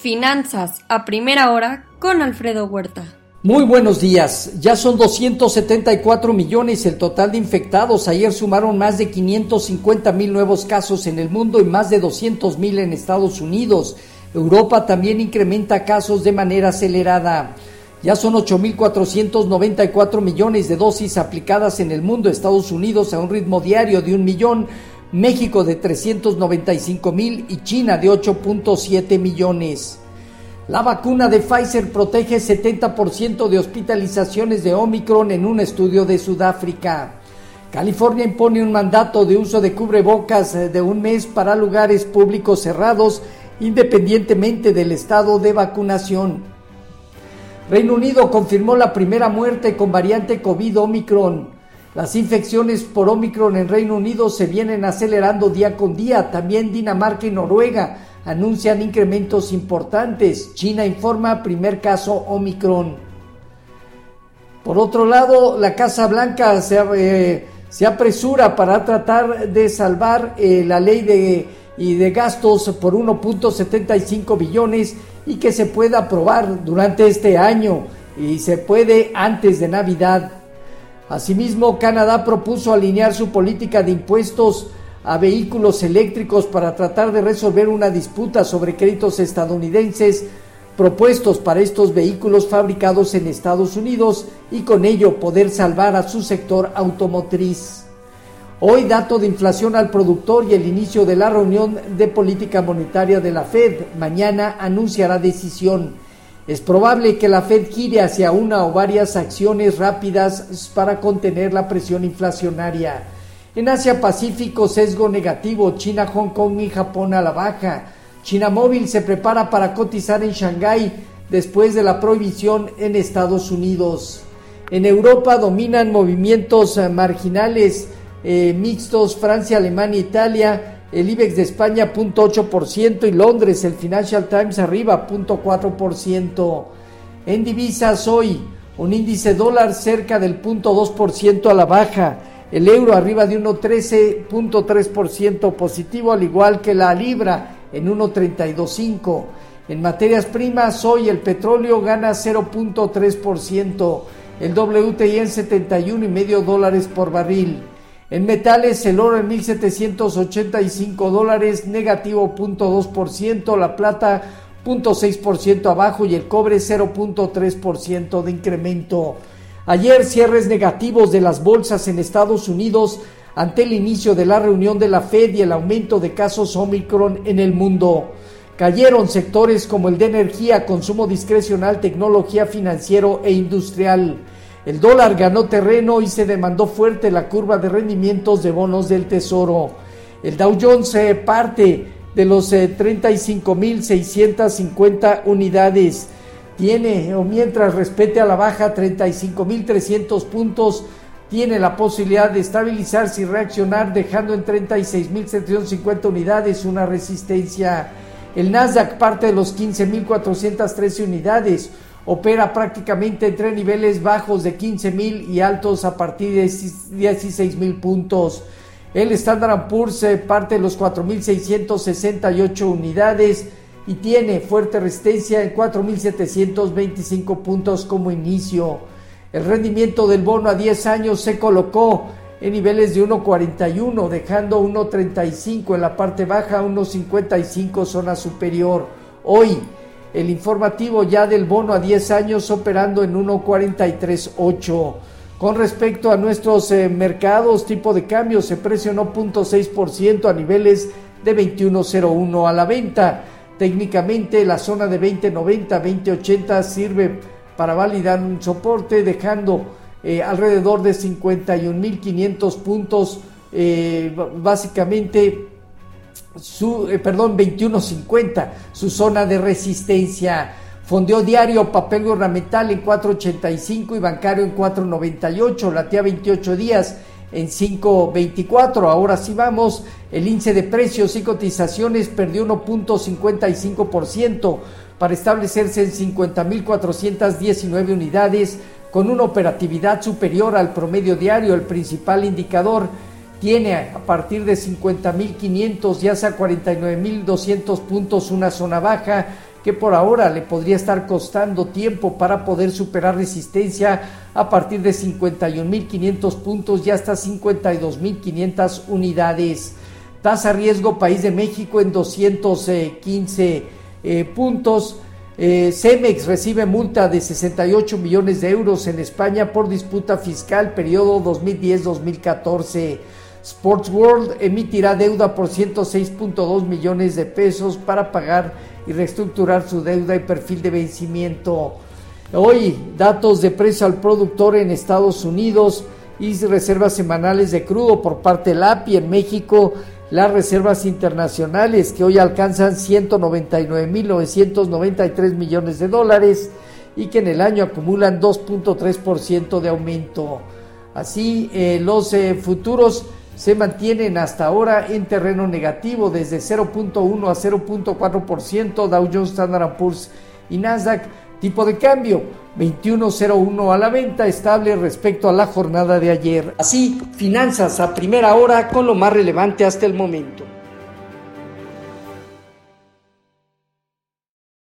Finanzas a primera hora con Alfredo Huerta. Muy buenos días. Ya son 274 millones el total de infectados. Ayer sumaron más de 550 mil nuevos casos en el mundo y más de 200 mil en Estados Unidos. Europa también incrementa casos de manera acelerada. Ya son 8.494 millones de dosis aplicadas en el mundo, Estados Unidos a un ritmo diario de un millón México de 395 mil y China de 8.7 millones. La vacuna de Pfizer protege 70% de hospitalizaciones de Omicron en un estudio de Sudáfrica. California impone un mandato de uso de cubrebocas eh, de un mes para lugares públicos cerrados independientemente del estado de vacunación. Reino Unido confirmó la primera muerte con variante COVID Omicron. Las infecciones por Omicron en Reino Unido se vienen acelerando día con día. También Dinamarca y Noruega anuncian incrementos importantes. China informa primer caso Omicron. Por otro lado, la Casa Blanca se, eh, apresura para tratar de salvar eh, la ley de, de gastos por 1.75 billones y que se pueda aprobar durante este año y se puede antes de Navidad. Asimismo, Canadá propuso alinear su política de impuestos a vehículos eléctricos para tratar de resolver una disputa sobre créditos estadounidenses propuestos para estos vehículos fabricados en Estados Unidos y con ello poder salvar a su sector automotriz. Hoy dato de inflación al productor y el inicio de la reunión de política monetaria de la Fed. Mañana anunciará decisión. Es probable que la Fed gire hacia una o varias acciones rápidas para contener la presión inflacionaria. En Asia Pacífico, sesgo negativo, China, Hong Kong y Japón a la baja. China Móvil se prepara para cotizar en Shanghái después de la prohibición en Estados Unidos. En Europa dominan movimientos marginales eh, mixtos Francia, Alemania, Italia el IBEX de España 0.8% y Londres, el Financial Times arriba 0.4%. En divisas hoy, un índice dólar cerca del 0.2% a la baja, el euro arriba de 1.13.3% positivo, al igual que la libra en 1.325. En materias primas, hoy el petróleo gana 0.3%, el WTI en 71,5 dólares por barril. En metales, el oro en 1.785 dólares, negativo 0.2%, la plata 0.6% abajo y el cobre 0.3% de incremento. Ayer cierres negativos de las bolsas en Estados Unidos ante el inicio de la reunión de la Fed y el aumento de casos Omicron en el mundo. Cayeron sectores como el de energía, consumo discrecional, tecnología financiero e industrial. El dólar ganó terreno y se demandó fuerte la curva de rendimientos de bonos del Tesoro. El Dow Jones se parte de los 35.650 eh, unidades. Tiene, o mientras respete a la baja 35.300 puntos, tiene la posibilidad de estabilizarse y reaccionar dejando en 36.750 unidades una resistencia. El Nasdaq parte de los 15.413 unidades opera prácticamente entre niveles bajos de 15 mil y altos a partir de 16 mil puntos. El Standard Poor's parte de los 4.668 unidades y tiene fuerte resistencia en 4.725 puntos como inicio. El rendimiento del bono a 10 años se colocó en niveles de 1.41, dejando 1.35 en la parte baja, 1.55 zona superior. Hoy, el informativo ya del bono a 10 años operando en 1.438. Con respecto a nuestros eh, mercados, tipo de cambio se presionó 0.6% a niveles de 21.01 a la venta. Técnicamente la zona de 20.90, 20.80 sirve para validar un soporte dejando eh, alrededor de 51.500 puntos eh, básicamente su, eh, perdón, 21.50, su zona de resistencia. Fondeó diario papel gubernamental en 4.85 y bancario en 4.98, latía 28 días en 5.24. Ahora sí vamos, el índice de precios y cotizaciones perdió 1.55% para establecerse en 50.419 unidades con una operatividad superior al promedio diario, el principal indicador tiene a partir de 50.500 ya sea 49.200 puntos una zona baja que por ahora le podría estar costando tiempo para poder superar resistencia a partir de 51.500 puntos y hasta 52.500 unidades. Tasa riesgo país de México en 215 eh, puntos. Eh, Cemex recibe multa de 68 millones de euros en España por disputa fiscal periodo 2010-2014. Sports World emitirá deuda por 106.2 millones de pesos para pagar y reestructurar su deuda y perfil de vencimiento. Hoy, datos de precio al productor en Estados Unidos y reservas semanales de crudo por parte del API en México las reservas internacionales que hoy alcanzan 199.993 millones de dólares y que en el año acumulan 2.3% de aumento. Así, eh, los eh, futuros se mantienen hasta ahora en terreno negativo desde 0.1 a 0.4%, Dow Jones, Standard Poor's y Nasdaq. Tipo de cambio 21.01 a la venta, estable respecto a la jornada de ayer. Así, finanzas a primera hora con lo más relevante hasta el momento.